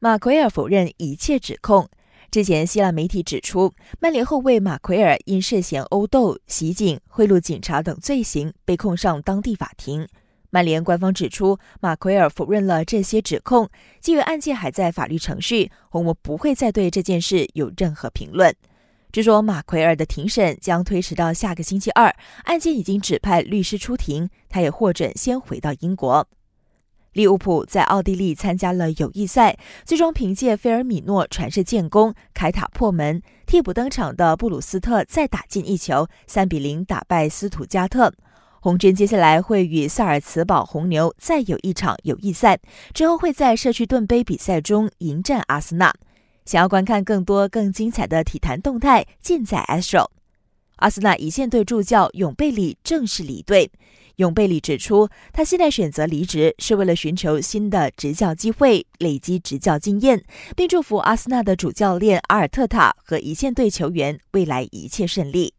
马奎尔否认一切指控。之前，希腊媒体指出，曼联后卫马奎尔因涉嫌殴斗、袭警、贿赂警察等罪行被控上当地法庭。曼联官方指出，马奎尔否认了这些指控。基于案件还在法律程序，红魔不会再对这件事有任何评论。据说，马奎尔的庭审将推迟到下个星期二。案件已经指派律师出庭，他也获准先回到英国。利物浦在奥地利参加了友谊赛，最终凭借菲尔米诺传射建功，凯塔破门。替补登场的布鲁斯特再打进一球，三比零打败斯图加特。红军接下来会与萨尔茨堡红牛再有一场友谊赛，之后会在社区盾杯比赛中迎战阿森纳。想要观看更多更精彩的体坛动态，尽在 Astro。阿森纳一线队助教永贝里正式离队。永贝里指出，他现在选择离职是为了寻求新的执教机会，累积执教经验，并祝福阿森纳的主教练阿尔特塔和一线队球员未来一切顺利。